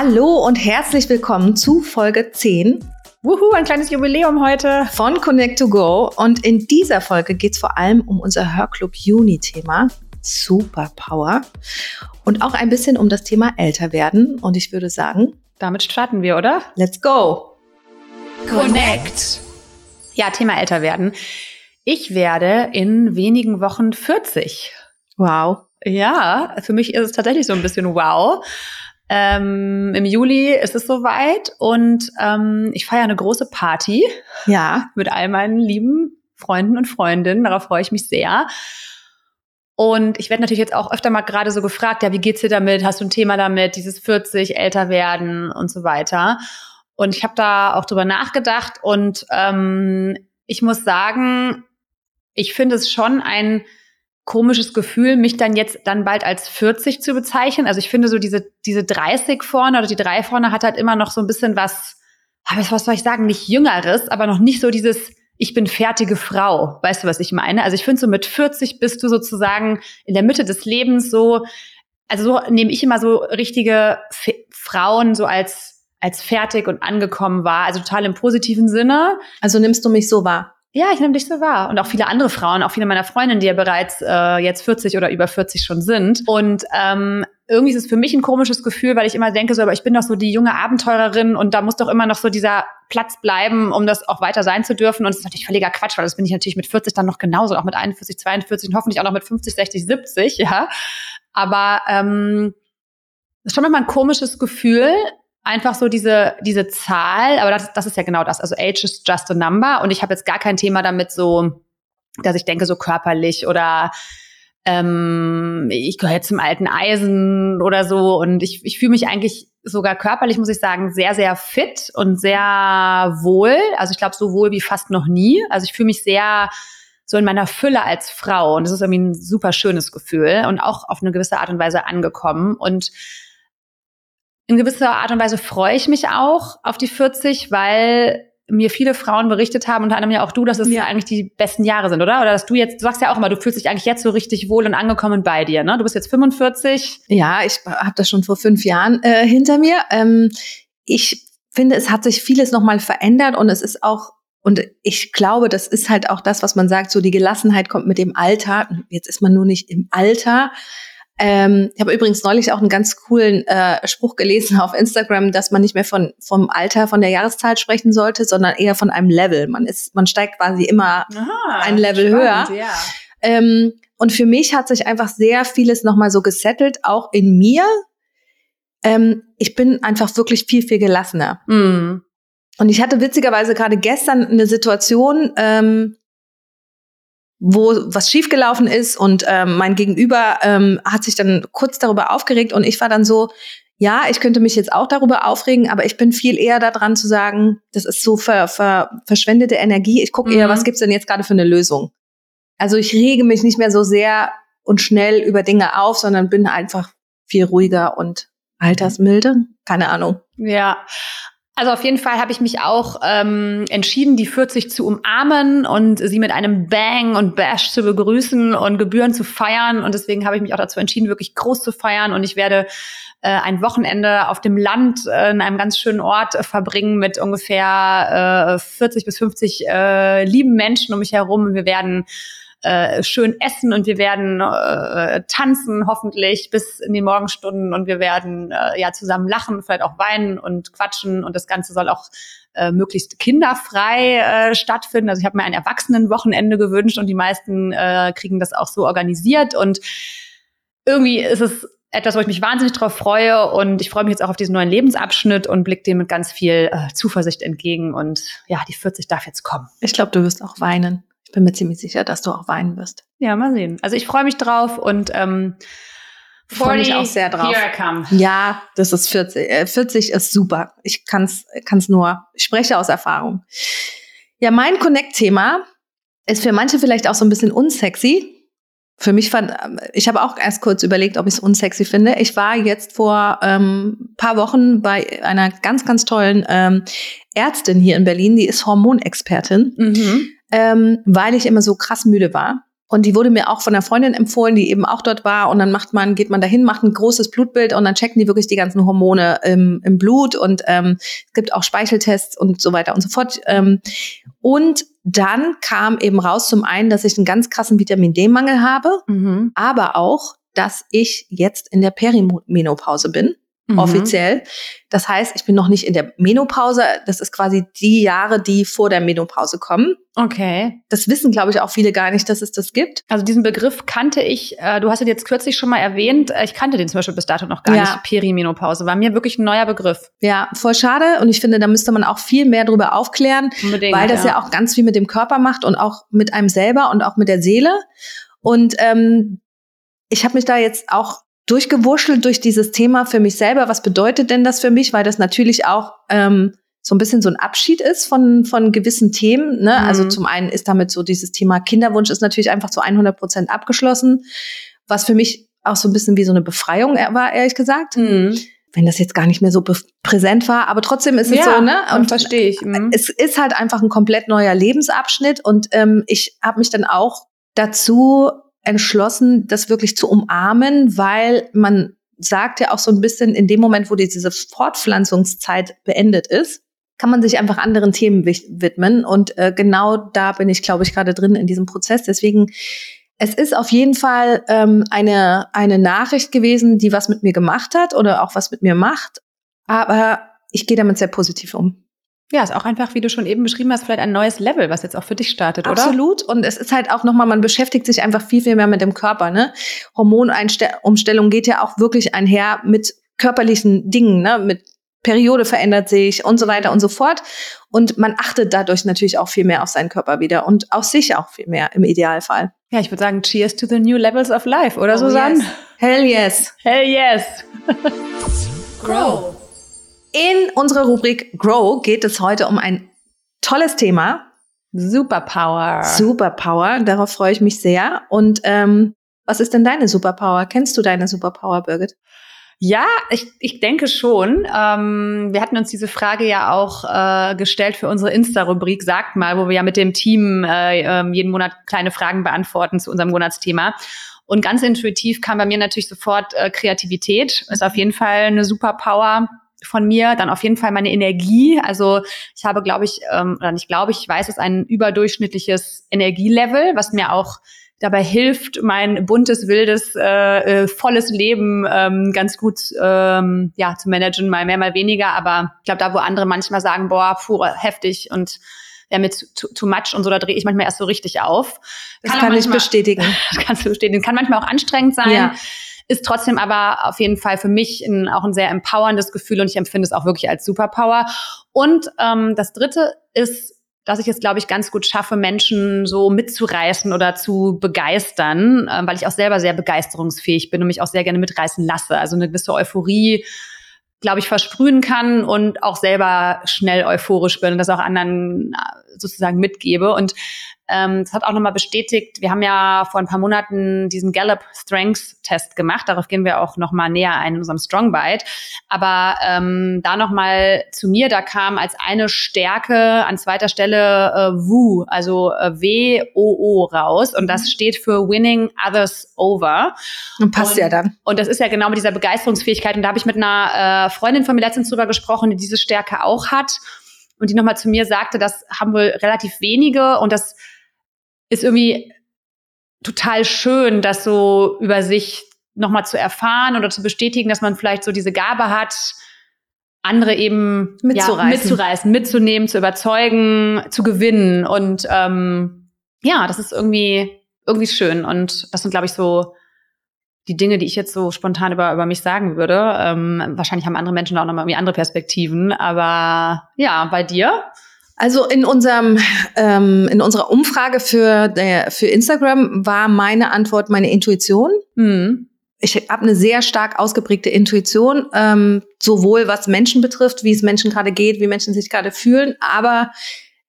Hallo und herzlich willkommen zu Folge 10 Wuhu, ein kleines Jubiläum heute. von Connect to Go. Und in dieser Folge geht es vor allem um unser Hörclub Juni-Thema Superpower und auch ein bisschen um das Thema älter werden. Und ich würde sagen, Damit starten wir, oder? let's go. Connect. Ja, Thema älter werden. Ich werde in wenigen Wochen 40. Wow. Ja, für mich ist es tatsächlich so ein bisschen wow. Ähm, Im Juli ist es soweit und ähm, ich feiere eine große Party Ja, mit all meinen lieben Freunden und Freundinnen. Darauf freue ich mich sehr. Und ich werde natürlich jetzt auch öfter mal gerade so gefragt, ja, wie geht's dir damit? Hast du ein Thema damit? Dieses 40, älter werden und so weiter. Und ich habe da auch drüber nachgedacht und ähm, ich muss sagen, ich finde es schon ein komisches Gefühl, mich dann jetzt dann bald als 40 zu bezeichnen. Also ich finde so diese, diese 30 vorne oder die 3 vorne hat halt immer noch so ein bisschen was, aber was soll ich sagen, nicht jüngeres, aber noch nicht so dieses, ich bin fertige Frau. Weißt du, was ich meine? Also ich finde so mit 40 bist du sozusagen in der Mitte des Lebens so, also so nehme ich immer so richtige F Frauen so als, als fertig und angekommen wahr. Also total im positiven Sinne. also nimmst du mich so wahr. Ja, ich nehme dich so wahr. Und auch viele andere Frauen, auch viele meiner Freundinnen, die ja bereits äh, jetzt 40 oder über 40 schon sind. Und ähm, irgendwie ist es für mich ein komisches Gefühl, weil ich immer denke, so, aber ich bin doch so die junge Abenteurerin und da muss doch immer noch so dieser Platz bleiben, um das auch weiter sein zu dürfen. Und das ist natürlich völliger Quatsch, weil das bin ich natürlich mit 40 dann noch genauso, auch mit 41, 42 und hoffentlich auch noch mit 50, 60, 70, ja. Aber ähm, das ist schon immer ein komisches Gefühl, einfach so diese, diese Zahl, aber das, das ist ja genau das. Also age is just a number und ich habe jetzt gar kein Thema damit so, dass ich denke, so körperlich oder ähm, ich gehöre zum alten Eisen oder so und ich, ich fühle mich eigentlich sogar körperlich, muss ich sagen, sehr, sehr fit und sehr wohl. Also ich glaube, so wohl wie fast noch nie. Also ich fühle mich sehr so in meiner Fülle als Frau und das ist irgendwie ein super schönes Gefühl und auch auf eine gewisse Art und Weise angekommen und in gewisser Art und Weise freue ich mich auch auf die 40, weil mir viele Frauen berichtet haben, unter anderem ja auch du, dass es ja eigentlich die besten Jahre sind, oder? Oder dass du jetzt, du sagst ja auch immer, du fühlst dich eigentlich jetzt so richtig wohl und angekommen bei dir, ne? Du bist jetzt 45. Ja, ich habe das schon vor fünf Jahren äh, hinter mir. Ähm, ich finde, es hat sich vieles nochmal verändert und es ist auch, und ich glaube, das ist halt auch das, was man sagt, so die Gelassenheit kommt mit dem Alter. Jetzt ist man nur nicht im Alter. Ähm, ich habe übrigens neulich auch einen ganz coolen äh, Spruch gelesen auf Instagram, dass man nicht mehr von vom Alter, von der Jahreszahl sprechen sollte, sondern eher von einem Level. Man ist, man steigt quasi immer Aha, Ein Level spannend, höher. Ja. ähm, und für mich hat sich einfach sehr vieles nochmal so gesettelt, auch in mir. Ähm, ich bin einfach wirklich viel, viel gelassener. Mm. Und ich hatte witzigerweise gerade gestern eine Situation, ähm, wo was schiefgelaufen ist und ähm, mein Gegenüber ähm, hat sich dann kurz darüber aufgeregt und ich war dann so, ja, ich könnte mich jetzt auch darüber aufregen, aber ich bin viel eher daran zu sagen, das ist so ver, ver, verschwendete Energie. Ich gucke eher, Mhm. was gibt's denn jetzt gerade für eine Lösung? Also ich rege mich nicht mehr so sehr und schnell über Dinge auf, sondern bin einfach viel ruhiger und altersmilde. Keine Ahnung. Ja. Also auf jeden Fall habe ich mich auch ähm, entschieden, die 40 zu umarmen und sie mit einem Bang und Bash zu begrüßen und Gebühren zu feiern. Und deswegen habe ich mich auch dazu entschieden, wirklich groß zu feiern. Und ich werde äh, ein Wochenende auf dem Land äh, in einem ganz schönen Ort äh, verbringen mit ungefähr äh, 40 bis 50 äh, lieben Menschen um mich herum. Und wir werden äh, schön essen und wir werden äh, tanzen hoffentlich bis in die Morgenstunden und wir werden äh, ja zusammen lachen, vielleicht auch weinen und quatschen und das Ganze soll auch äh, möglichst kinderfrei äh, stattfinden. Also ich habe mir ein Erwachsenenwochenende gewünscht und die meisten äh, kriegen das auch so organisiert und irgendwie ist es etwas, wo ich mich wahnsinnig drauf freue und ich freue mich jetzt auch auf diesen neuen Lebensabschnitt und blicke dem mit ganz viel äh, Zuversicht entgegen und ja, die 40 darf jetzt kommen. Ich glaube, du wirst auch weinen. Ich bin mir ziemlich sicher, dass du auch weinen wirst. Ja, mal sehen. Also ich freue mich drauf und ähm, Freu mich auch sehr drauf. Here I come. Ja, das ist 40. Äh, 40 ist super. Ich kann's, kann's nur, ich spreche aus Erfahrung. Ja, mein Connect-Thema ist für manche vielleicht auch so ein bisschen unsexy. Für mich fand, ich habe auch erst kurz überlegt, ob ich es unsexy finde. Ich war jetzt vor ähm, paar Wochen bei einer ganz, ganz tollen ähm, Ärztin hier in Berlin, die ist Hormonexpertin, Mhm. Ähm, weil ich immer so krass müde war. Und die wurde mir auch von einer Freundin empfohlen, die eben auch dort war. Und dann macht man, geht man dahin, macht ein großes Blutbild und dann checken die wirklich die ganzen Hormone im, im Blut. Und ähm, es gibt auch Speicheltests und so weiter und so fort. Ähm, und dann kam eben raus zum einen, dass ich einen ganz krassen Vitamin D-Mangel habe, mhm. aber auch, dass ich jetzt in der Perimenopause bin mhm. offiziell. Das heißt, ich bin noch nicht in der Menopause. Das ist quasi die Jahre, die vor der Menopause kommen. Okay. Das wissen, glaube ich, auch viele gar nicht, dass es das gibt. Also diesen Begriff kannte ich, äh, du hast ihn jetzt kürzlich schon mal erwähnt, äh, ich kannte den zum Beispiel bis dato noch gar ja. nicht, Perimenopause. War mir wirklich ein neuer Begriff. Ja, voll schade. Und ich finde, da müsste man auch viel mehr drüber aufklären, Unbedingt, weil das ja. ja auch ganz viel mit dem Körper macht und auch mit einem selber und auch mit der Seele. Und ähm, ich habe mich da jetzt auch durchgewurschtelt durch dieses Thema für mich selber. Was bedeutet denn das für mich? Weil das natürlich auch ähm, so ein bisschen so ein Abschied ist von, von gewissen Themen. Ne? Also mhm. Also zum einen ist damit so dieses Thema Kinderwunsch ist natürlich einfach zu 100 Prozent abgeschlossen, was für mich auch so ein bisschen wie so eine Befreiung war, ehrlich gesagt. Mhm. Wenn das jetzt gar nicht mehr so präsent war, aber trotzdem ist es ja, so, ne? Und verstehe ich. Mhm. Es ist halt einfach ein komplett neuer Lebensabschnitt und ähm, ich habe mich dann auch dazu entschlossen, das wirklich zu umarmen, weil man sagt ja auch so ein bisschen, in dem Moment, wo diese Fortpflanzungszeit beendet ist, kann man sich einfach anderen Themen widmen. Und äh, genau da bin ich, glaube ich, gerade drin in diesem Prozess. Deswegen, es ist auf jeden Fall ähm, eine, eine Nachricht gewesen, die was mit mir gemacht hat oder auch was mit mir macht. Aber ich gehe damit sehr positiv um. Ja, ist auch einfach, wie du schon eben beschrieben hast, vielleicht ein neues Level, was jetzt auch für dich startet, oder? Absolut. Und es ist halt auch nochmal, man beschäftigt sich einfach viel, viel mehr mit dem Körper. Ne? Hormonumstellung geht ja auch wirklich einher mit körperlichen Dingen, ne? mit Periode verändert sich und so weiter und so fort. Und man achtet dadurch natürlich auch viel mehr auf seinen Körper wieder und auf sich auch viel mehr im Idealfall. Ja, ich würde sagen, cheers to the new levels of life, oder oh, Susanne? Yes. Hell yes. Hell yes. Grow. In unserer Rubrik Grow geht es heute um ein tolles Thema. Superpower. Superpower, darauf freue ich mich sehr. Und ähm, was ist denn deine Superpower? Kennst du deine Superpower, Birgit? Ja, ich, ich denke schon. Ähm, wir hatten uns diese Frage ja auch äh, gestellt für unsere Insta-Rubrik, sagt mal, wo wir ja mit dem Team äh, äh, jeden Monat kleine Fragen beantworten zu unserem Monatsthema. Und ganz intuitiv kam bei mir natürlich sofort äh, Kreativität. Ist auf jeden Fall eine Superpower von mir, dann auf jeden Fall meine Energie. Also ich habe, glaube ich, ähm, oder nicht glaube ich, ich weiß, es ein überdurchschnittliches Energielevel, was mir auch dabei hilft, mein buntes, wildes, äh, äh, volles Leben ähm, ganz gut ähm, ja, zu managen, mal mehr, mal weniger. Aber ich glaube, da, wo andere manchmal sagen, boah, puh, heftig und ja, mit too, too much und so, da drehe ich manchmal erst so richtig auf. Das kann, kann manchmal, ich bestätigen. Das kannst du bestätigen. Kann manchmal auch anstrengend sein. Ja ist trotzdem aber auf jeden Fall für mich ein, auch ein sehr empowerndes Gefühl und ich empfinde es auch wirklich als Superpower. Und ähm, das Dritte ist dass ich es, glaube ich, ganz gut schaffe, Menschen so mitzureißen oder zu begeistern, äh, weil ich auch selber sehr begeisterungsfähig bin und mich auch sehr gerne mitreißen lasse. Also eine gewisse Euphorie, glaube ich, versprühen kann und auch selber schnell euphorisch bin und das auch anderen äh, sozusagen mitgebe. Und ähm, das hat auch nochmal bestätigt, wir haben ja vor ein paar Monaten diesen Gallup Strengths Test gemacht. Darauf gehen wir auch nochmal näher ein in unserem Strong Bite. Aber ähm, da nochmal zu mir, da kam als eine Stärke an zweiter Stelle äh, WO, also äh, W-O-O raus. Und das mhm. steht für Winning Others Over. Und passt und, ja dann. Und das ist ja genau mit dieser Begeisterungsfähigkeit. Und da habe ich mit einer äh, Freundin von mir letztens drüber gesprochen, die diese Stärke auch hat. Und die nochmal zu mir sagte, das haben wohl relativ wenige und das ist irgendwie total schön, das so über sich nochmal zu erfahren oder zu bestätigen, dass man vielleicht so diese Gabe hat, andere eben mitzureißen, ja, mitzureißen mitzunehmen, zu überzeugen, zu gewinnen. Und ähm, ja, das ist irgendwie, irgendwie schön. Und das sind, glaube ich, so die Dinge, die ich jetzt so spontan über, über mich sagen würde. Ähm, wahrscheinlich haben andere Menschen auch nochmal irgendwie andere Perspektiven. Aber ja, bei dir? Also in unserem ähm, in unserer Umfrage für der, für Instagram war meine Antwort meine Intuition. Mhm. Ich habe eine sehr stark ausgeprägte Intuition, ähm, sowohl was Menschen betrifft, wie es Menschen gerade geht, wie Menschen sich gerade fühlen, aber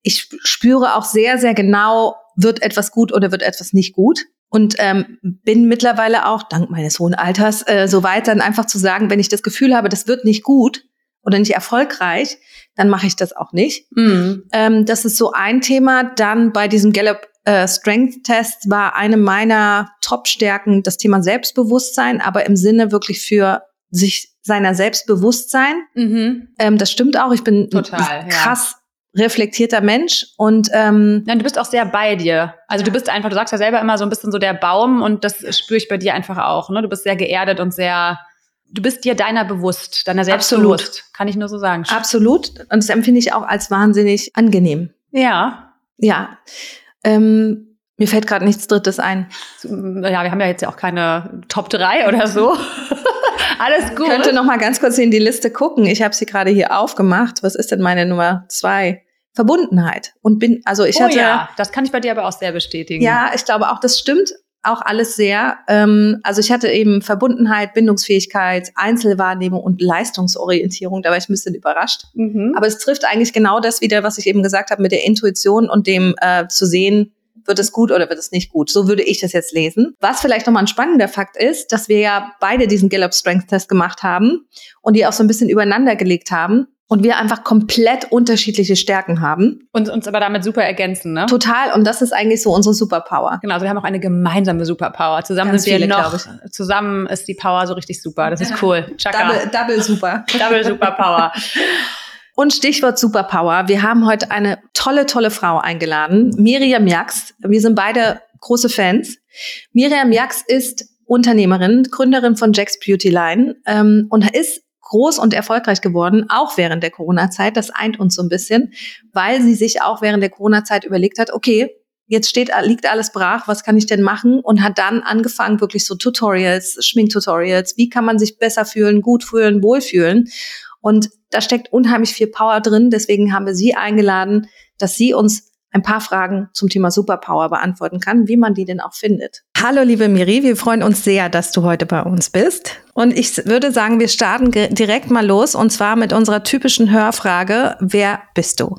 ich spüre auch sehr sehr genau, wird etwas gut oder wird etwas nicht gut. Und ähm, bin mittlerweile auch, dank meines hohen Alters, äh, so weit dann einfach zu sagen, wenn ich das Gefühl habe, das wird nicht gut oder nicht erfolgreich, dann mache ich das auch nicht. Mhm. Ähm, das ist so ein Thema. Dann bei diesem Gallup äh, Strength Test war eine meiner Top-Stärken das Thema Selbstbewusstsein, aber im Sinne wirklich für sich seiner Selbstbewusstsein. Mhm. Ähm, das stimmt auch. Ich bin Total, krass ja. reflektierter Mensch und ähm, Nein, du bist auch sehr bei dir. Also du bist einfach, du sagst ja selber immer so ein bisschen so der Baum und das spüre ich bei dir einfach auch. Ne? Du bist sehr geerdet und sehr du bist dir deiner bewusst, deiner selbst Absolut. bewusst, kann ich nur so sagen. Absolut. Und das empfinde ich auch als wahnsinnig angenehm. Ja. Ja. Ähm, mir fällt gerade nichts Drittes ein. Ja, wir haben ja jetzt ja auch keine Top 3 oder so. Alles gut. Ich könnte noch mal ganz kurz in die Liste gucken. Ich habe sie gerade hier aufgemacht. Was ist denn meine Nummer zwei? Verbundenheit. Und bin, also ich oh, hatte. Ja, das kann ich bei dir aber auch sehr bestätigen. Ja, ich glaube auch, das stimmt auch alles sehr. Ähm, also ich hatte eben Verbundenheit, Bindungsfähigkeit, Einzelwahrnehmung und Leistungsorientierung. Da war ich ein bisschen überrascht. Mhm. Aber es trifft eigentlich genau das wieder, was ich eben gesagt habe mit der Intuition und dem äh, zu sehen, wird es gut oder wird es nicht gut? So würde ich das jetzt lesen. Was vielleicht nochmal ein spannender Fakt ist, dass wir ja beide diesen Gallup Strength Test gemacht haben und die auch so ein bisschen übereinander gelegt haben und wir einfach komplett unterschiedliche Stärken haben. Und uns aber damit super ergänzen, ne? Total. Und das ist eigentlich so unsere Superpower. Genau, also wir haben auch eine gemeinsame Superpower. Zusammen Ganz sind wir viele, noch, zusammen ist die Power so richtig super. Das ist cool. Chaka. Double, double super. double Superpower. Und Stichwort Superpower. Wir haben heute eine tolle, tolle Frau eingeladen. Miriam Jax. Wir sind beide große Fans. Miriam Jax ist Unternehmerin, Gründerin von Jax Beauty Line ähm, und ist groß und erfolgreich geworden, auch während der Corona-Zeit. Das eint uns so ein bisschen, weil sie sich auch während der Corona-Zeit überlegt hat, okay, jetzt steht, liegt alles brach, was kann ich denn machen? Und hat dann angefangen, wirklich so Tutorials, Schminktutorials, wie kann man sich besser fühlen, gut fühlen, wohlfühlen. Und da steckt unheimlich viel Power drin. Deswegen haben wir sie eingeladen, dass sie uns ein paar Fragen zum Thema Superpower beantworten kann, wie man die denn auch findet. Hallo liebe Miri, wir freuen uns sehr, dass du heute bei uns bist. Und ich würde sagen, wir starten direkt mal los und zwar mit unserer typischen Hörfrage, wer bist du?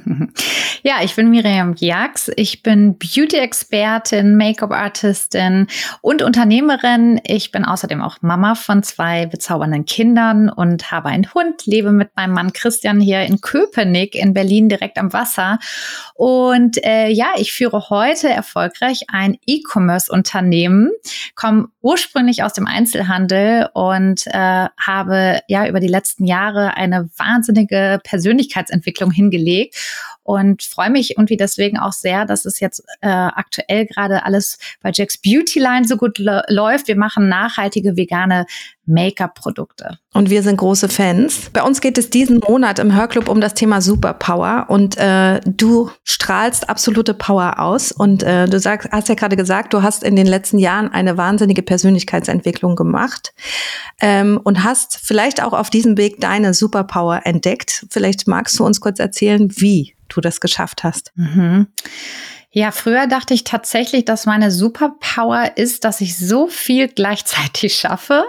Ja, ich bin Miriam Giax. Ich bin Beauty-Expertin, Make-up-Artistin und Unternehmerin. Ich bin außerdem auch Mama von zwei bezaubernden Kindern und habe einen Hund, lebe mit meinem Mann Christian hier in Köpenick in Berlin direkt am Wasser. Und äh, ja, ich führe heute erfolgreich ein E-Commerce-Unternehmen, komme ursprünglich aus dem Einzelhandel und äh, habe ja über die letzten Jahre eine wahnsinnige Persönlichkeitsentwicklung hingelegt. gelegt und freue mich irgendwie deswegen auch sehr, dass es jetzt äh, aktuell gerade alles bei Jack's Beauty Line so gut läuft. Wir machen nachhaltige vegane Make-up-Produkte. Und wir sind große Fans. Bei uns geht es diesen Monat im Hörclub um das Thema Superpower und äh, du strahlst absolute Power aus und äh, du sagst, hast ja gerade gesagt, du hast in den letzten Jahren eine wahnsinnige Persönlichkeitsentwicklung gemacht ähm, und hast vielleicht auch auf diesem Weg deine Superpower entdeckt. Vielleicht magst du uns kurz erzählen, wie du das geschafft hast. Mhm. Ja, früher dachte ich tatsächlich, dass meine Superpower ist, dass ich so viel gleichzeitig schaffe.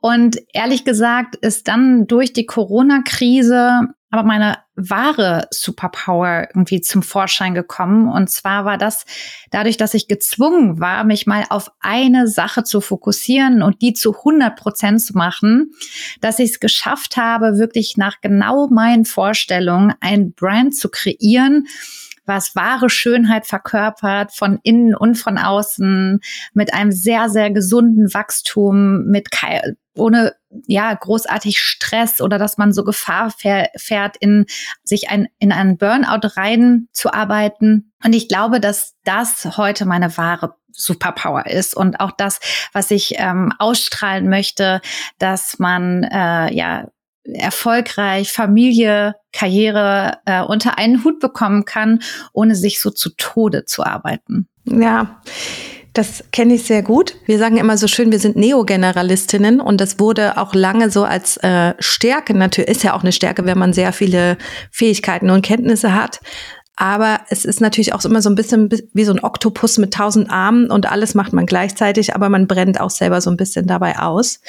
Und ehrlich gesagt ist dann durch die Corona-Krise aber meine wahre Superpower irgendwie zum Vorschein gekommen. Und zwar war das dadurch, dass ich gezwungen war, mich mal auf eine Sache zu fokussieren und die zu 100 Prozent zu machen, dass ich es geschafft habe, wirklich nach genau meinen Vorstellungen ein Brand zu kreieren, was wahre Schönheit verkörpert, von innen und von außen, mit einem sehr, sehr gesunden Wachstum, mit ohne ja großartig Stress oder dass man so Gefahr fährt, in sich ein, in einen Burnout rein zu arbeiten. Und ich glaube, dass das heute meine wahre Superpower ist und auch das, was ich ähm, ausstrahlen möchte, dass man äh, ja erfolgreich Familie, Karriere äh, unter einen Hut bekommen kann, ohne sich so zu Tode zu arbeiten. Ja. Das kenne ich sehr gut. Wir sagen immer so schön, wir sind Neogeneralistinnen und das wurde auch lange so als äh, Stärke, natürlich ist ja auch eine Stärke, wenn man sehr viele Fähigkeiten und Kenntnisse hat. Aber es ist natürlich auch immer so ein bisschen wie so ein Oktopus mit tausend Armen und alles macht man gleichzeitig, aber man brennt auch selber so ein bisschen dabei aus.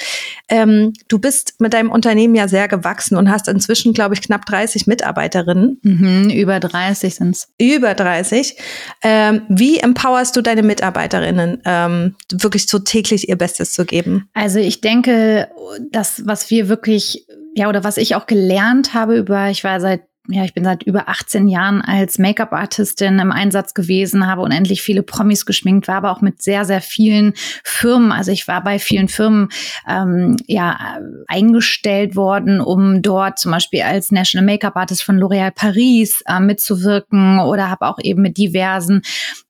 Ähm, du bist mit deinem Unternehmen ja sehr gewachsen und hast inzwischen, glaube ich, knapp 30 Mitarbeiterinnen. Mhm, über 30 sind's. Über 30. Ähm, wie empowerst du deine Mitarbeiterinnen, ähm, wirklich so täglich ihr Bestes zu geben? Also ich denke, das, was wir wirklich, ja, oder was ich auch gelernt habe über, ich war seit ja, ich bin seit über 18 Jahren als Make-up-Artistin im Einsatz gewesen, habe unendlich viele Promis geschminkt, war aber auch mit sehr, sehr vielen Firmen. Also ich war bei vielen Firmen ähm, ja eingestellt worden, um dort zum Beispiel als National Make-up-Artist von L'Oréal Paris äh, mitzuwirken oder habe auch eben mit diversen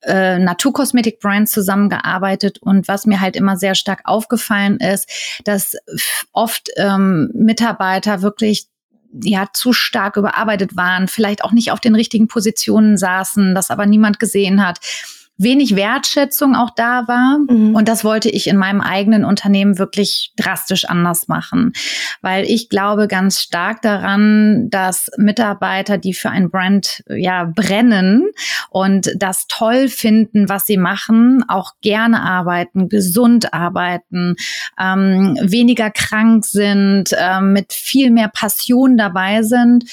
äh, Naturkosmetik-Brands zusammengearbeitet. Und was mir halt immer sehr stark aufgefallen ist, dass oft ähm, Mitarbeiter wirklich ja zu stark überarbeitet waren, vielleicht auch nicht auf den richtigen Positionen saßen, das aber niemand gesehen hat wenig Wertschätzung auch da war. Mhm. Und das wollte ich in meinem eigenen Unternehmen wirklich drastisch anders machen, weil ich glaube ganz stark daran, dass Mitarbeiter, die für ein Brand ja brennen und das toll finden, was sie machen, auch gerne arbeiten, gesund arbeiten, ähm, weniger krank sind, äh, mit viel mehr Passion dabei sind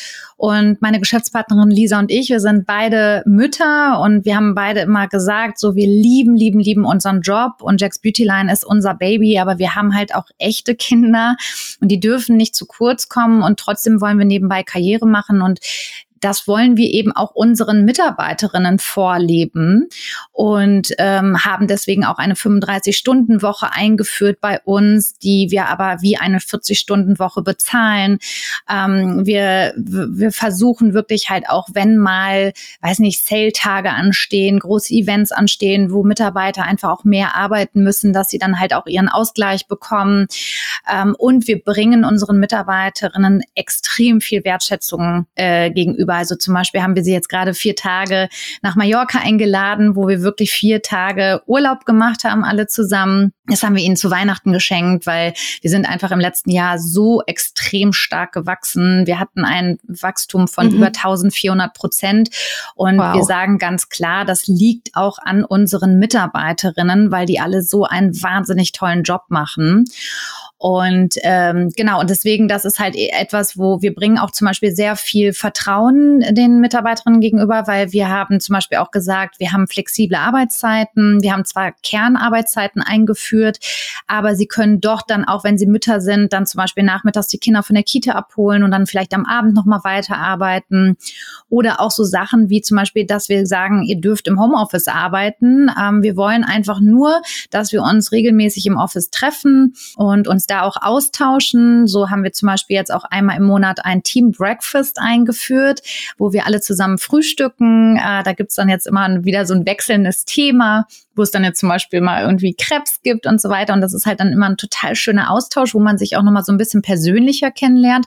und meine Geschäftspartnerin Lisa und ich, wir sind beide Mütter und wir haben beide immer gesagt, so wir lieben, lieben, lieben unseren Job und Jack's Beauty Line ist unser Baby, aber wir haben halt auch echte Kinder und die dürfen nicht zu kurz kommen und trotzdem wollen wir nebenbei Karriere machen und das wollen wir eben auch unseren Mitarbeiterinnen vorleben und ähm, haben deswegen auch eine 35-Stunden-Woche eingeführt bei uns, die wir aber wie eine 40-Stunden-Woche bezahlen. Ähm, wir, wir versuchen wirklich halt auch, wenn mal, weiß nicht, Sale-Tage anstehen, große Events anstehen, wo Mitarbeiter einfach auch mehr arbeiten müssen, dass sie dann halt auch ihren Ausgleich bekommen. Ähm, und wir bringen unseren Mitarbeiterinnen extrem viel Wertschätzung äh, gegenüber also zum Beispiel haben wir sie jetzt gerade vier Tage nach Mallorca eingeladen, wo wir wirklich vier Tage Urlaub gemacht haben, alle zusammen. Das haben wir ihnen zu Weihnachten geschenkt, weil wir sind einfach im letzten Jahr so extrem stark gewachsen. Wir hatten ein Wachstum von mhm. über 1400 Prozent. Und wow. wir sagen ganz klar, das liegt auch an unseren Mitarbeiterinnen, weil die alle so einen wahnsinnig tollen Job machen. Und ähm, genau, und deswegen, das ist halt etwas, wo wir bringen auch zum Beispiel sehr viel Vertrauen den Mitarbeiterinnen gegenüber, weil wir haben zum Beispiel auch gesagt, wir haben flexible Arbeitszeiten, wir haben zwar Kernarbeitszeiten eingeführt, aber sie können doch dann auch, wenn sie Mütter sind, dann zum Beispiel nachmittags die Kinder von der Kita abholen und dann vielleicht am Abend nochmal weiterarbeiten. Oder auch so Sachen wie zum Beispiel, dass wir sagen, ihr dürft im Homeoffice arbeiten. Ähm, wir wollen einfach nur, dass wir uns regelmäßig im Office treffen und uns da da auch austauschen. So haben wir zum Beispiel jetzt auch einmal im Monat ein Team Breakfast eingeführt, wo wir alle zusammen frühstücken. Äh, da gibt's dann jetzt immer wieder so ein wechselndes Thema, wo es dann jetzt zum Beispiel mal irgendwie Krebs gibt und so weiter. Und das ist halt dann immer ein total schöner Austausch, wo man sich auch nochmal so ein bisschen persönlicher kennenlernt.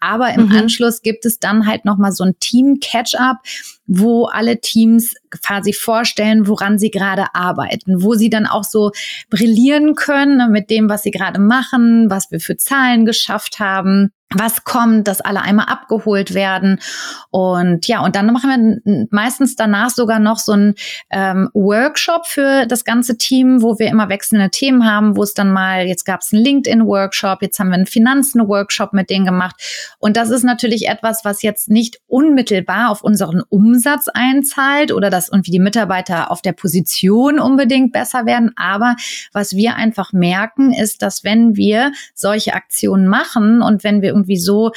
Aber im mhm. Anschluss gibt es dann halt nochmal so ein Team-Catch-up, wo alle Teams quasi vorstellen, woran sie gerade arbeiten, wo sie dann auch so brillieren können ne, mit dem, was sie gerade machen, was wir für Zahlen geschafft haben was kommt, dass alle einmal abgeholt werden. Und ja, und dann machen wir meistens danach sogar noch so ein ähm, Workshop für das ganze Team, wo wir immer wechselnde Themen haben, wo es dann mal, jetzt gab es einen LinkedIn-Workshop, jetzt haben wir einen Finanzen-Workshop mit denen gemacht. Und das ist natürlich etwas, was jetzt nicht unmittelbar auf unseren Umsatz einzahlt oder dass irgendwie die Mitarbeiter auf der Position unbedingt besser werden. Aber was wir einfach merken, ist, dass wenn wir solche Aktionen machen und wenn wir irgendwie so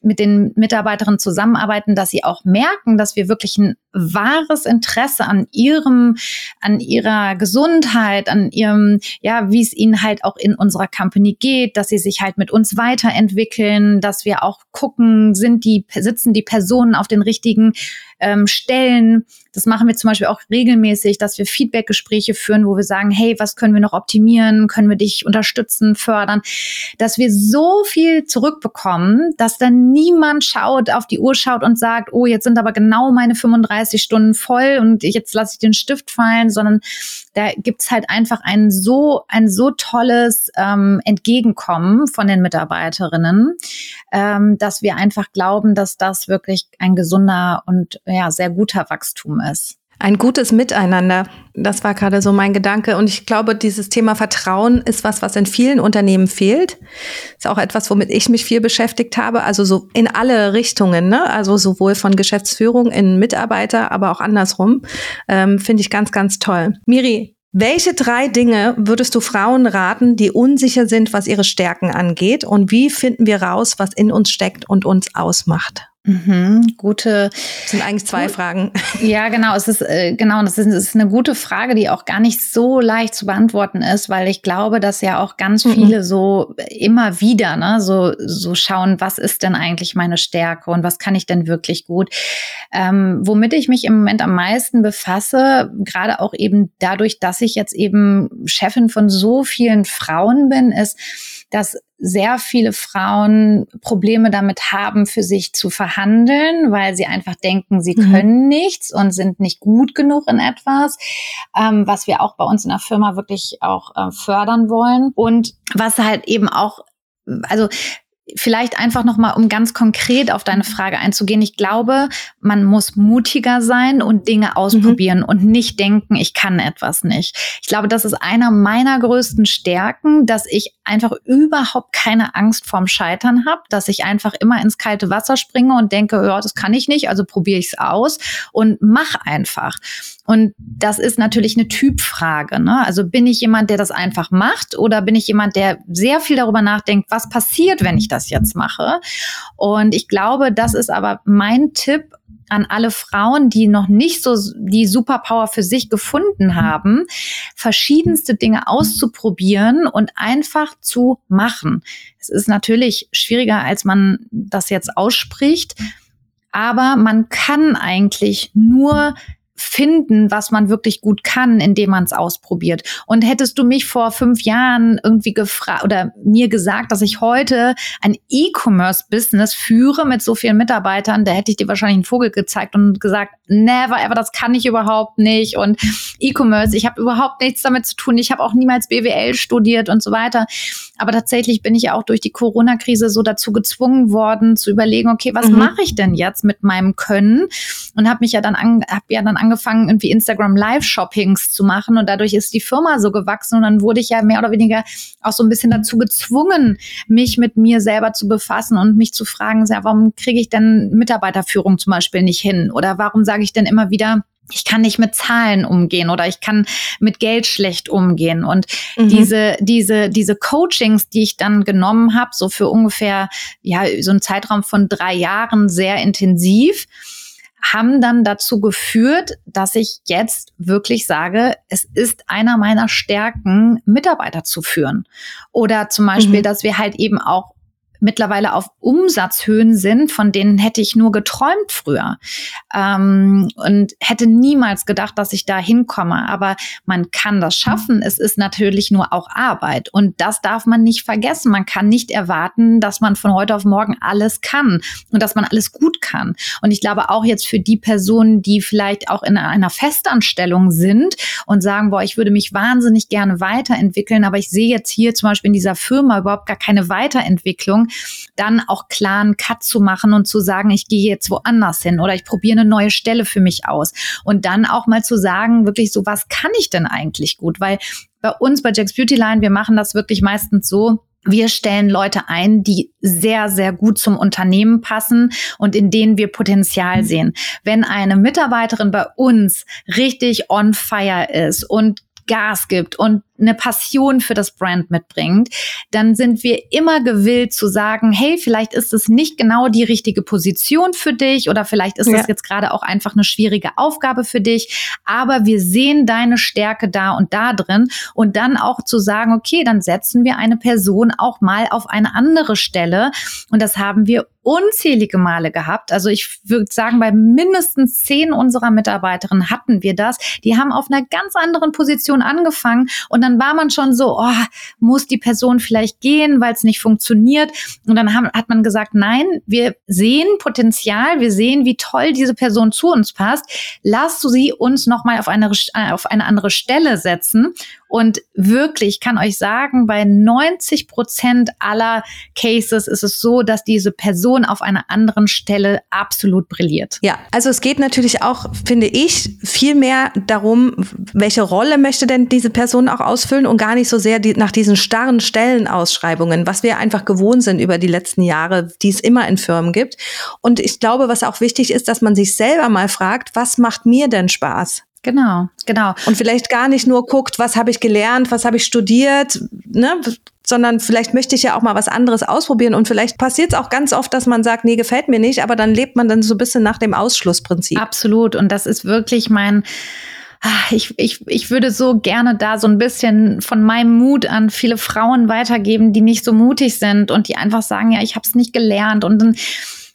mit den Mitarbeiterinnen zusammenarbeiten, dass sie auch merken, dass wir wirklich ein wahres Interesse an ihrem, an ihrer Gesundheit, an ihrem, ja, wie es ihnen halt auch in unserer Company geht, dass sie sich halt mit uns weiterentwickeln, dass wir auch gucken, sind die, sitzen die Personen auf den richtigen ähm, Stellen. Das machen wir zum Beispiel auch regelmäßig, dass wir Feedbackgespräche führen, wo wir sagen, hey, was können wir noch optimieren? Können wir dich unterstützen, fördern? Dass wir so viel zurückbekommen, dass dann niemand schaut, auf die Uhr schaut und sagt, oh, jetzt sind aber genau meine 35 Stunden voll und jetzt lasse ich den Stift fallen, sondern da gibt's halt einfach ein so, ein so tolles ähm, Entgegenkommen von den Mitarbeiterinnen, ähm, dass wir einfach glauben, dass das wirklich ein gesunder und ja, sehr guter Wachstum ist. Ein gutes Miteinander. Das war gerade so mein Gedanke. Und ich glaube, dieses Thema Vertrauen ist was, was in vielen Unternehmen fehlt. Ist auch etwas, womit ich mich viel beschäftigt habe. Also so in alle Richtungen, ne? Also sowohl von Geschäftsführung in Mitarbeiter, aber auch andersrum. Ähm, Finde ich ganz, ganz toll. Miri, welche drei Dinge würdest du Frauen raten, die unsicher sind, was ihre Stärken angeht? Und wie finden wir raus, was in uns steckt und uns ausmacht? Mhm, gute. Das sind eigentlich zwei Fragen. Ja, genau. Es ist äh, genau. Das ist, es ist eine gute Frage, die auch gar nicht so leicht zu beantworten ist, weil ich glaube, dass ja auch ganz mhm. viele so immer wieder ne, so so schauen, was ist denn eigentlich meine Stärke und was kann ich denn wirklich gut. Ähm, womit ich mich im Moment am meisten befasse, gerade auch eben dadurch, dass ich jetzt eben Chefin von so vielen Frauen bin, ist dass sehr viele Frauen Probleme damit haben, für sich zu verhandeln, weil sie einfach denken, sie mhm. können nichts und sind nicht gut genug in etwas, ähm, was wir auch bei uns in der Firma wirklich auch äh, fördern wollen. Und was halt eben auch also Vielleicht einfach noch mal, um ganz konkret auf deine Frage einzugehen. Ich glaube, man muss mutiger sein und Dinge ausprobieren mhm. und nicht denken, ich kann etwas nicht. Ich glaube, das ist einer meiner größten Stärken, dass ich einfach überhaupt keine Angst vorm Scheitern habe, dass ich einfach immer ins kalte Wasser springe und denke, ja, das kann ich nicht, also probiere ich es aus und mach einfach. Und das ist natürlich eine Typfrage. Ne? Also bin ich jemand, der das einfach macht oder bin ich jemand, der sehr viel darüber nachdenkt, was passiert, wenn ich das jetzt mache? Und ich glaube, das ist aber mein Tipp an alle Frauen, die noch nicht so die Superpower für sich gefunden haben, verschiedenste Dinge auszuprobieren und einfach zu machen. Es ist natürlich schwieriger, als man das jetzt ausspricht, aber man kann eigentlich nur finden, was man wirklich gut kann, indem man es ausprobiert. Und hättest du mich vor fünf Jahren irgendwie gefragt oder mir gesagt, dass ich heute ein E-Commerce-Business führe mit so vielen Mitarbeitern, da hätte ich dir wahrscheinlich einen Vogel gezeigt und gesagt, never ever, das kann ich überhaupt nicht. Und E-Commerce, ich habe überhaupt nichts damit zu tun. Ich habe auch niemals BWL studiert und so weiter. Aber tatsächlich bin ich ja auch durch die Corona-Krise so dazu gezwungen worden, zu überlegen, okay, was mhm. mache ich denn jetzt mit meinem Können? Und habe mich ja dann an, hab ja dann angefangen, irgendwie Instagram Live-Shoppings zu machen und dadurch ist die Firma so gewachsen und dann wurde ich ja mehr oder weniger auch so ein bisschen dazu gezwungen, mich mit mir selber zu befassen und mich zu fragen, ja, warum kriege ich denn Mitarbeiterführung zum Beispiel nicht hin? Oder warum sage ich denn immer wieder, ich kann nicht mit Zahlen umgehen oder ich kann mit Geld schlecht umgehen. Und mhm. diese, diese, diese Coachings, die ich dann genommen habe, so für ungefähr, ja, so einen Zeitraum von drei Jahren sehr intensiv, haben dann dazu geführt, dass ich jetzt wirklich sage, es ist einer meiner Stärken, Mitarbeiter zu führen. Oder zum Beispiel, mhm. dass wir halt eben auch mittlerweile auf Umsatzhöhen sind, von denen hätte ich nur geträumt früher ähm, und hätte niemals gedacht, dass ich da hinkomme. Aber man kann das schaffen. Es ist natürlich nur auch Arbeit und das darf man nicht vergessen. Man kann nicht erwarten, dass man von heute auf morgen alles kann und dass man alles gut kann. Und ich glaube auch jetzt für die Personen, die vielleicht auch in einer Festanstellung sind und sagen, boah, ich würde mich wahnsinnig gerne weiterentwickeln, aber ich sehe jetzt hier zum Beispiel in dieser Firma überhaupt gar keine Weiterentwicklung, dann auch klaren Cut zu machen und zu sagen, ich gehe jetzt woanders hin oder ich probiere eine neue Stelle für mich aus. Und dann auch mal zu sagen, wirklich so, was kann ich denn eigentlich gut? Weil bei uns bei Jack's Beauty Line, wir machen das wirklich meistens so, wir stellen Leute ein, die sehr, sehr gut zum Unternehmen passen und in denen wir Potenzial sehen. Wenn eine Mitarbeiterin bei uns richtig on fire ist und Gas gibt und eine Passion für das Brand mitbringt, dann sind wir immer gewillt zu sagen, hey, vielleicht ist es nicht genau die richtige Position für dich oder vielleicht ist ja. jetzt gerade auch einfach eine schwierige Aufgabe für dich, aber wir sehen deine Stärke da und da drin und dann auch zu sagen, okay, dann setzen wir eine Person auch mal auf eine andere Stelle und das haben wir unzählige Male gehabt. Also ich würde sagen, bei mindestens zehn unserer Mitarbeiterinnen hatten wir das. Die haben auf einer ganz anderen Position angefangen und dann war man schon so, oh, muss die Person vielleicht gehen, weil es nicht funktioniert. Und dann haben, hat man gesagt, nein, wir sehen Potenzial, wir sehen, wie toll diese Person zu uns passt. Lass du sie uns nochmal auf eine, auf eine andere Stelle setzen. Und wirklich, ich kann euch sagen, bei 90 Prozent aller Cases ist es so, dass diese Person auf einer anderen Stelle absolut brilliert. Ja, also es geht natürlich auch, finde ich, viel mehr darum, welche Rolle möchte denn diese Person auch ausfüllen und gar nicht so sehr die, nach diesen starren Stellenausschreibungen, was wir einfach gewohnt sind über die letzten Jahre, die es immer in Firmen gibt. Und ich glaube, was auch wichtig ist, dass man sich selber mal fragt, was macht mir denn Spaß? Genau, genau. Und vielleicht gar nicht nur guckt, was habe ich gelernt, was habe ich studiert, ne? sondern vielleicht möchte ich ja auch mal was anderes ausprobieren und vielleicht passiert es auch ganz oft, dass man sagt, nee, gefällt mir nicht, aber dann lebt man dann so ein bisschen nach dem Ausschlussprinzip. Absolut und das ist wirklich mein ah, ich, ich, ich würde so gerne da so ein bisschen von meinem Mut an viele Frauen weitergeben, die nicht so mutig sind und die einfach sagen, ja, ich habe es nicht gelernt und dann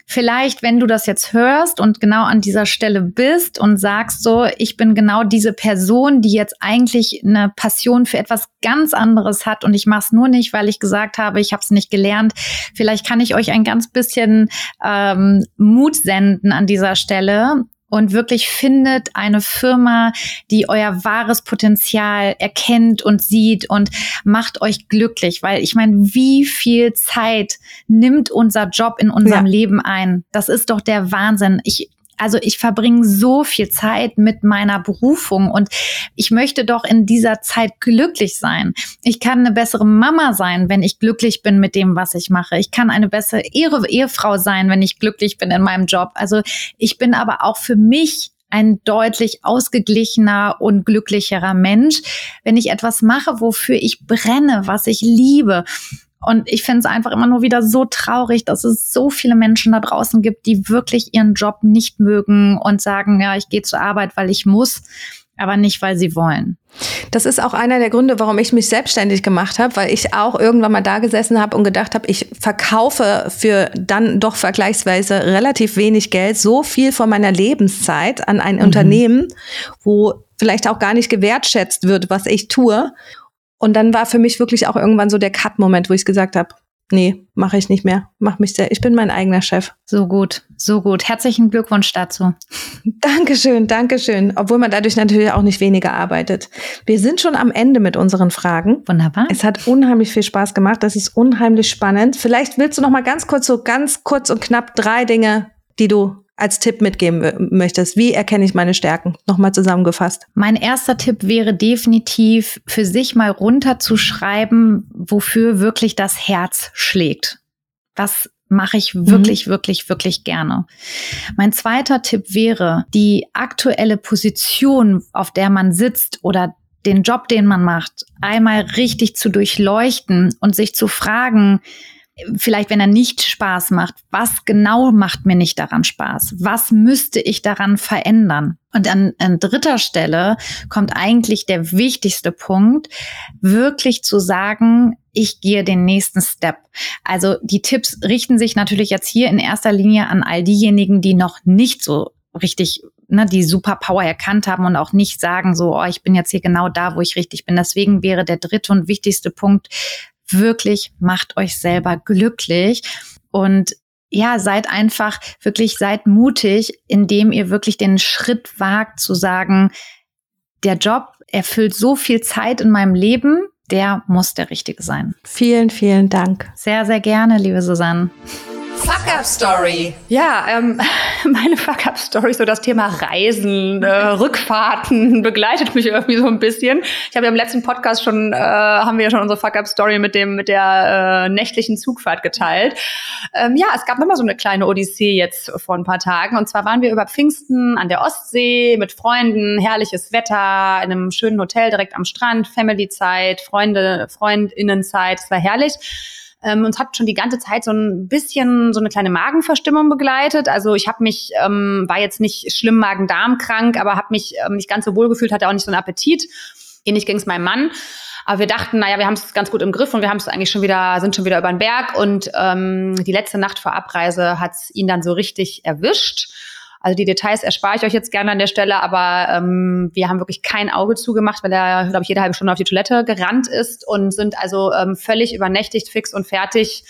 vielleicht, wenn du das jetzt hörst und genau an dieser Stelle bist und sagst so, ich bin genau diese Person, die jetzt eigentlich eine Passion für etwas ganz anderes hat und ich mache es nur nicht, weil ich gesagt habe, ich habe es nicht gelernt. Vielleicht kann ich euch ein ganz bisschen ähm, Mut senden an dieser Stelle und wirklich findet eine Firma, die euer wahres Potenzial erkennt und sieht und macht euch glücklich, weil ich meine, wie viel Zeit nimmt unser Job in unserem ja. Leben ein? Das ist doch der Wahnsinn. Ich also ich verbringe so viel Zeit mit meiner Berufung und ich möchte doch in dieser Zeit glücklich sein. Ich kann eine bessere Mama sein, wenn ich glücklich bin mit dem, was ich mache. Ich kann eine bessere Ehe Ehefrau sein, wenn ich glücklich bin in meinem Job. Also ich bin aber auch für mich ein deutlich ausgeglichener und glücklicherer Mensch, wenn ich etwas mache, wofür ich brenne, was ich liebe. Und ich finde es einfach immer nur wieder so traurig, dass es so viele Menschen da draußen gibt, die wirklich ihren Job nicht mögen und sagen, ja, ich gehe zur Arbeit, weil ich muss, aber nicht, weil sie wollen. Das ist auch einer der Gründe, warum ich mich selbstständig gemacht habe, weil ich auch irgendwann mal da gesessen habe und gedacht habe, ich verkaufe für dann doch vergleichsweise relativ wenig Geld so viel von meiner Lebenszeit an ein mhm. Unternehmen, wo vielleicht auch gar nicht gewertschätzt wird, was ich tue. Und dann war für mich wirklich auch irgendwann so der Cut-Moment, wo ich gesagt habe, nee, mache ich nicht mehr. Mach mich sehr, ich bin mein eigener Chef. So gut, so gut. Herzlichen Glückwunsch dazu. Dankeschön, Dankeschön. Obwohl man dadurch natürlich auch nicht weniger arbeitet. Wir sind schon am Ende mit unseren Fragen. Wunderbar. Es hat unheimlich viel Spaß gemacht. Das ist unheimlich spannend. Vielleicht willst du noch mal ganz kurz, so ganz kurz und knapp drei Dinge, die du als Tipp mitgeben möchtest? Wie erkenne ich meine Stärken? Nochmal zusammengefasst. Mein erster Tipp wäre definitiv, für sich mal runterzuschreiben, wofür wirklich das Herz schlägt. Was mache ich wirklich, mhm. wirklich, wirklich gerne. Mein zweiter Tipp wäre, die aktuelle Position, auf der man sitzt oder den Job, den man macht, einmal richtig zu durchleuchten und sich zu fragen, vielleicht wenn er nicht Spaß macht, was genau macht mir nicht daran Spaß? Was müsste ich daran verändern? Und an, an dritter Stelle kommt eigentlich der wichtigste Punkt, wirklich zu sagen, ich gehe den nächsten Step. Also die Tipps richten sich natürlich jetzt hier in erster Linie an all diejenigen, die noch nicht so richtig ne, die Superpower erkannt haben und auch nicht sagen, so, oh, ich bin jetzt hier genau da, wo ich richtig bin. Deswegen wäre der dritte und wichtigste Punkt, wirklich macht euch selber glücklich und ja, seid einfach wirklich, seid mutig, indem ihr wirklich den Schritt wagt zu sagen, der Job erfüllt so viel Zeit in meinem Leben, der muss der richtige sein. Vielen, vielen Dank. Sehr, sehr gerne, liebe Susanne. Fuck-Up-Story. Ja, ähm, meine Fuck-Up-Story, so das Thema Reisen, äh, Rückfahrten begleitet mich irgendwie so ein bisschen. Ich habe ja im letzten Podcast schon, äh, haben wir ja schon unsere Fuck-Up-Story mit dem, mit der äh, nächtlichen Zugfahrt geteilt. Ähm, ja, es gab nochmal so eine kleine Odyssee jetzt vor ein paar Tagen. Und zwar waren wir über Pfingsten an der Ostsee mit Freunden, herrliches Wetter, in einem schönen Hotel direkt am Strand, Family-Zeit, Freunde, Freundinnenzeit, es war herrlich. Ähm, uns hat schon die ganze Zeit so ein bisschen so eine kleine Magenverstimmung begleitet. Also ich habe mich, ähm, war jetzt nicht schlimm Magen-Darm krank, aber habe mich ähm, nicht ganz so wohl gefühlt, hatte auch nicht so einen Appetit. Ähnlich ging es meinem Mann. Aber wir dachten, naja, wir haben es ganz gut im Griff und wir haben es eigentlich schon wieder, sind schon wieder über den Berg. Und ähm, die letzte Nacht vor Abreise hat ihn dann so richtig erwischt. Also die Details erspare ich euch jetzt gerne an der Stelle, aber ähm, wir haben wirklich kein Auge zugemacht, weil er, glaube ich, jede halbe Stunde auf die Toilette gerannt ist und sind also ähm, völlig übernächtigt, fix und fertig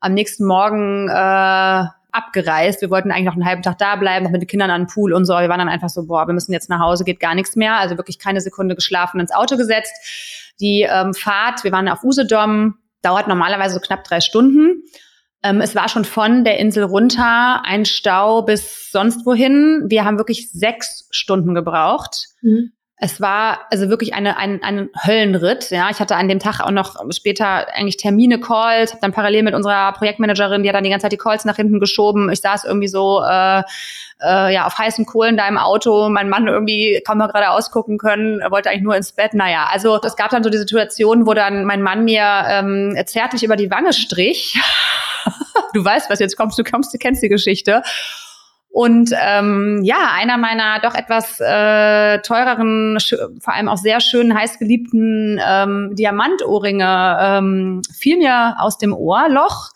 am nächsten Morgen äh, abgereist. Wir wollten eigentlich noch einen halben Tag da bleiben, noch mit den Kindern an den Pool und so. Wir waren dann einfach so, boah, wir müssen jetzt nach Hause, geht gar nichts mehr. Also wirklich keine Sekunde geschlafen, ins Auto gesetzt. Die ähm, Fahrt, wir waren auf Usedom, dauert normalerweise so knapp drei Stunden. Ähm, es war schon von der Insel runter ein Stau bis sonst wohin. Wir haben wirklich sechs Stunden gebraucht. Mhm. Es war also wirklich eine, ein, ein Höllenritt. Ja, ich hatte an dem Tag auch noch später eigentlich Termine, Calls, habe dann parallel mit unserer Projektmanagerin, die hat dann die ganze Zeit die Calls nach hinten geschoben. Ich saß irgendwie so äh, äh, ja auf heißen Kohlen da im Auto. Mein Mann irgendwie kaum mal gerade ausgucken können, er wollte eigentlich nur ins Bett. Naja, also es gab dann so die Situation, wo dann mein Mann mir ähm, zärtlich über die Wange strich. Du weißt, was jetzt kommst, du kommst, du kennst die Geschichte. Und ähm, ja, einer meiner doch etwas äh, teureren, vor allem auch sehr schönen, heißgeliebten ähm, Diamantohrringe ähm, fiel mir aus dem Ohrloch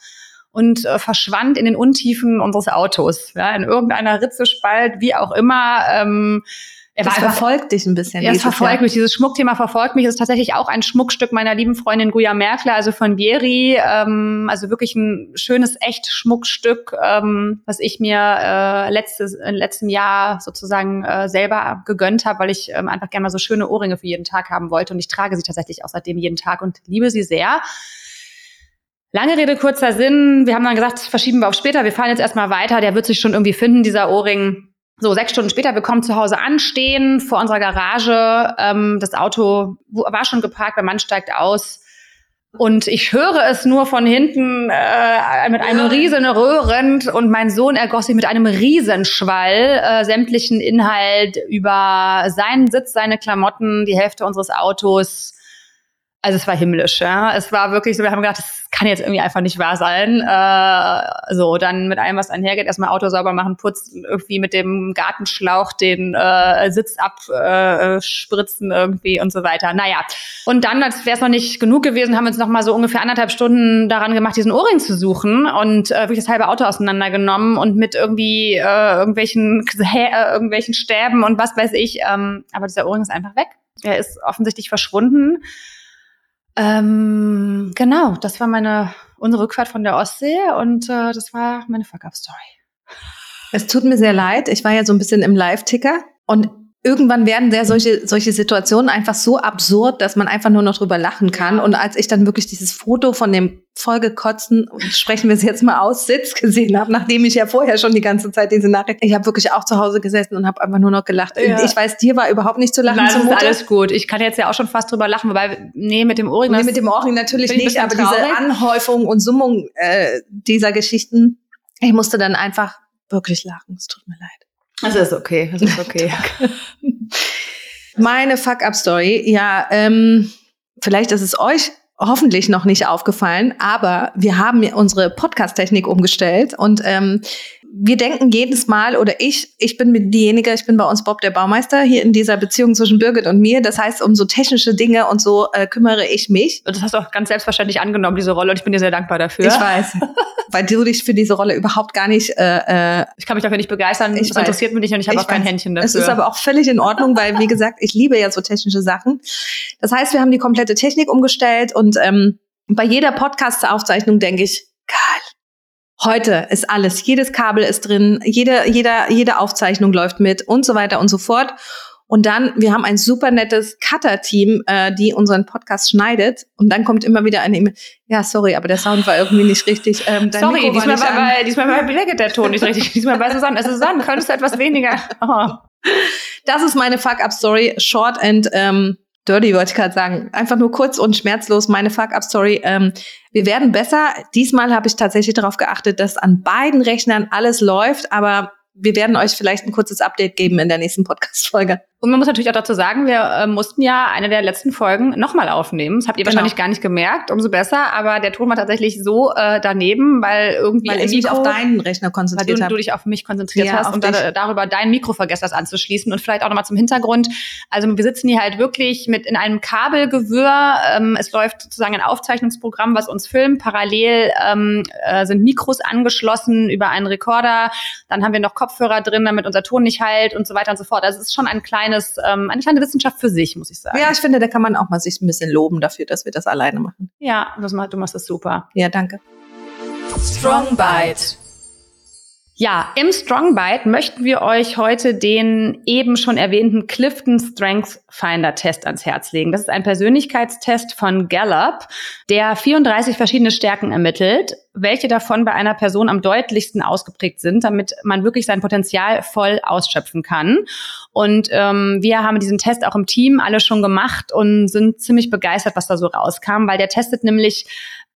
und äh, verschwand in den Untiefen unseres Autos. Ja, in irgendeiner Ritzespalt, wie auch immer. Ähm, er das verfolgt dich ein bisschen. Ja, es verfolgt Jahr. mich. Dieses Schmuckthema verfolgt mich. Es ist tatsächlich auch ein Schmuckstück meiner lieben Freundin Guya Merkler, also von Vieri. Ähm, also wirklich ein schönes, echt Schmuckstück, ähm, was ich mir äh, letztes, in letztem Jahr sozusagen äh, selber gegönnt habe, weil ich ähm, einfach gerne mal so schöne Ohrringe für jeden Tag haben wollte. Und ich trage sie tatsächlich auch seitdem jeden Tag und liebe sie sehr. Lange Rede, kurzer Sinn. Wir haben dann gesagt, verschieben wir auf später. Wir fahren jetzt erstmal weiter. Der wird sich schon irgendwie finden, dieser Ohrring. So, sechs Stunden später, wir kommen zu Hause an, stehen vor unserer Garage. Ähm, das Auto war schon geparkt, der Mann steigt aus. Und ich höre es nur von hinten äh, mit einem riesen Röhrend und mein Sohn ergoss sich mit einem Riesenschwall äh, sämtlichen Inhalt über seinen Sitz, seine Klamotten, die Hälfte unseres Autos. Also es war himmlisch, ja. Es war wirklich so, wir haben gedacht, das kann jetzt irgendwie einfach nicht wahr sein. Äh, so, dann mit allem, was einhergeht, erstmal Auto sauber machen, putzen, irgendwie mit dem Gartenschlauch den äh, Sitz abspritzen äh, irgendwie und so weiter. Naja. Und dann, als wäre es noch nicht genug gewesen, haben wir uns noch mal so ungefähr anderthalb Stunden daran gemacht, diesen Ohrring zu suchen und äh, wirklich das halbe Auto auseinandergenommen und mit irgendwie äh, irgendwelchen, äh, irgendwelchen Stäben und was weiß ich. Ähm, aber dieser Ohrring ist einfach weg. Er ist offensichtlich verschwunden. Ähm, genau, das war meine unsere Rückfahrt von der Ostsee und äh, das war meine Fuck-Up-Story. Es tut mir sehr leid. Ich war ja so ein bisschen im Live-Ticker und irgendwann werden der solche, solche Situationen einfach so absurd, dass man einfach nur noch drüber lachen kann. Und als ich dann wirklich dieses Foto von dem vollgekotzten, sprechen wir es jetzt mal aus, Sitz gesehen habe, nachdem ich ja vorher schon die ganze Zeit diese Nachricht, ich habe wirklich auch zu Hause gesessen und habe einfach nur noch gelacht. Ja. Ich weiß, dir war überhaupt nicht zu lachen Nein, zumute. ist alles gut. Ich kann jetzt ja auch schon fast drüber lachen, wobei, nee, mit dem Ohrring. Nee, mit dem Ohrring natürlich nicht, aber traurig. diese Anhäufung und Summung äh, dieser Geschichten, ich musste dann einfach wirklich lachen. Es tut mir leid. Es ist okay, es ist okay. Meine Fuck-Up-Story, ja, ähm, vielleicht ist es euch hoffentlich noch nicht aufgefallen, aber wir haben unsere Podcast-Technik umgestellt und ähm, wir denken jedes Mal, oder ich, ich bin mit diejenige, ich bin bei uns Bob der Baumeister hier in dieser Beziehung zwischen Birgit und mir. Das heißt, um so technische Dinge und so äh, kümmere ich mich. Und das hast du auch ganz selbstverständlich angenommen, diese Rolle, und ich bin dir sehr dankbar dafür. Ich weiß, weil du dich für diese Rolle überhaupt gar nicht. Äh, äh ich kann mich dafür nicht begeistern, ich das weiß. interessiert mich nicht und ich habe auch kein Händchen dafür. Es ist aber auch völlig in Ordnung, weil, wie gesagt, ich liebe ja so technische Sachen. Das heißt, wir haben die komplette Technik umgestellt und ähm, bei jeder Podcast-Aufzeichnung denke ich, geil Heute ist alles, jedes Kabel ist drin, jede, jeder, jede Aufzeichnung läuft mit und so weiter und so fort. Und dann, wir haben ein super nettes Cutter-Team, äh, die unseren Podcast schneidet. Und dann kommt immer wieder eine E-Mail. Ja, sorry, aber der Sound war irgendwie nicht richtig. Ähm, sorry, Mikro diesmal war, bei, diesmal war bei der Ton nicht richtig. diesmal bei Susanne. Also Susanne, könntest du etwas weniger? Oh. Das ist meine Fuck-Up-Story. Short and ähm, dirty, wollte ich gerade sagen. Einfach nur kurz und schmerzlos meine Fuck-Up-Story. Ähm, wir werden besser. Diesmal habe ich tatsächlich darauf geachtet, dass an beiden Rechnern alles läuft, aber wir werden euch vielleicht ein kurzes Update geben in der nächsten Podcast-Folge. Und man muss natürlich auch dazu sagen, wir äh, mussten ja eine der letzten Folgen nochmal aufnehmen. Das habt ihr genau. wahrscheinlich gar nicht gemerkt, umso besser. Aber der Ton war tatsächlich so äh, daneben, weil irgendwie weil ich mich auf deinen Rechner konzentriert habe. Weil du, du, dich auf mich konzentriert ja, hast und da, darüber dein Mikro vergessen hast anzuschließen. Und vielleicht auch nochmal zum Hintergrund. Also wir sitzen hier halt wirklich mit in einem Kabelgewirr. Ähm, es läuft sozusagen ein Aufzeichnungsprogramm, was uns filmt. Parallel ähm, äh, sind Mikros angeschlossen über einen Rekorder. Dann haben wir noch Kopfhörer drin, damit unser Ton nicht halt und so weiter und so fort. Also es ist schon ein kleines kleines, ähm, eine kleine Wissenschaft für sich, muss ich sagen. Ja, ich finde, da kann man auch mal sich ein bisschen loben dafür, dass wir das alleine machen. Ja, das, du machst das super. Ja, danke. Strong Bite. Ja, im Strongbite möchten wir euch heute den eben schon erwähnten Clifton Strength Finder Test ans Herz legen. Das ist ein Persönlichkeitstest von Gallup, der 34 verschiedene Stärken ermittelt, welche davon bei einer Person am deutlichsten ausgeprägt sind, damit man wirklich sein Potenzial voll ausschöpfen kann. Und ähm, wir haben diesen Test auch im Team alle schon gemacht und sind ziemlich begeistert, was da so rauskam, weil der testet nämlich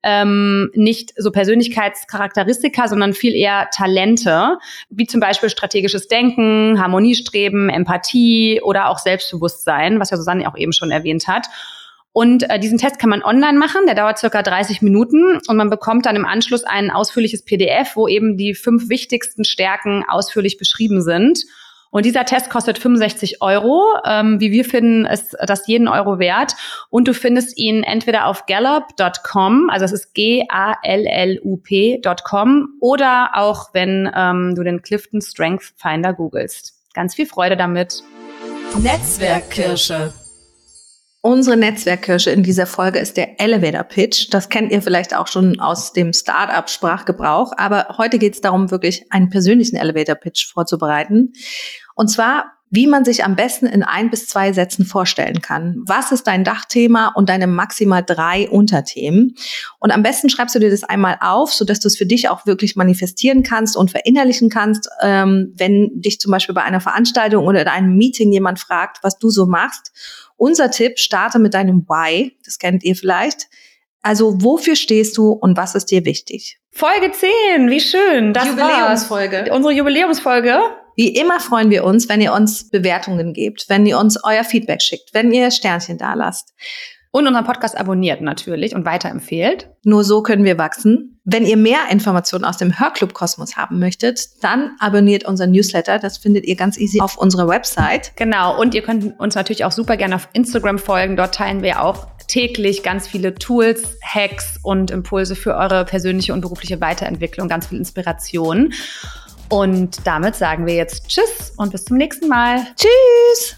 ähm, nicht so Persönlichkeitscharakteristika, sondern viel eher Talente, wie zum Beispiel strategisches Denken, Harmoniestreben, Empathie oder auch Selbstbewusstsein, was ja Susanne auch eben schon erwähnt hat. Und äh, diesen Test kann man online machen, der dauert circa 30 Minuten und man bekommt dann im Anschluss ein ausführliches PDF, wo eben die fünf wichtigsten Stärken ausführlich beschrieben sind. Und dieser Test kostet 65 Euro. Ähm, wie wir finden, ist das jeden Euro wert. Und du findest ihn entweder auf gallup.com, also es ist G-A-L-L-U-P.com, oder auch, wenn ähm, du den Clifton Strength Finder googelst. Ganz viel Freude damit. Netzwerkkirsche. Unsere Netzwerkkirsche in dieser Folge ist der Elevator Pitch. Das kennt ihr vielleicht auch schon aus dem Startup-Sprachgebrauch. Aber heute geht es darum, wirklich einen persönlichen Elevator Pitch vorzubereiten. Und zwar, wie man sich am besten in ein bis zwei Sätzen vorstellen kann. Was ist dein Dachthema und deine maximal drei Unterthemen? Und am besten schreibst du dir das einmal auf, sodass du es für dich auch wirklich manifestieren kannst und verinnerlichen kannst, ähm, wenn dich zum Beispiel bei einer Veranstaltung oder in einem Meeting jemand fragt, was du so machst unser Tipp, starte mit deinem Why, das kennt ihr vielleicht. Also wofür stehst du und was ist dir wichtig? Folge 10, wie schön. Das Jubiläumsfolge. War's. Unsere Jubiläumsfolge. Wie immer freuen wir uns, wenn ihr uns Bewertungen gebt, wenn ihr uns euer Feedback schickt, wenn ihr Sternchen da lasst. Und unseren Podcast abonniert natürlich und weiterempfehlt. Nur so können wir wachsen. Wenn ihr mehr Informationen aus dem Hörclub Kosmos haben möchtet, dann abonniert unseren Newsletter. Das findet ihr ganz easy auf unserer Website. Genau. Und ihr könnt uns natürlich auch super gerne auf Instagram folgen. Dort teilen wir auch täglich ganz viele Tools, Hacks und Impulse für eure persönliche und berufliche Weiterentwicklung, ganz viel Inspiration. Und damit sagen wir jetzt Tschüss und bis zum nächsten Mal. Tschüss!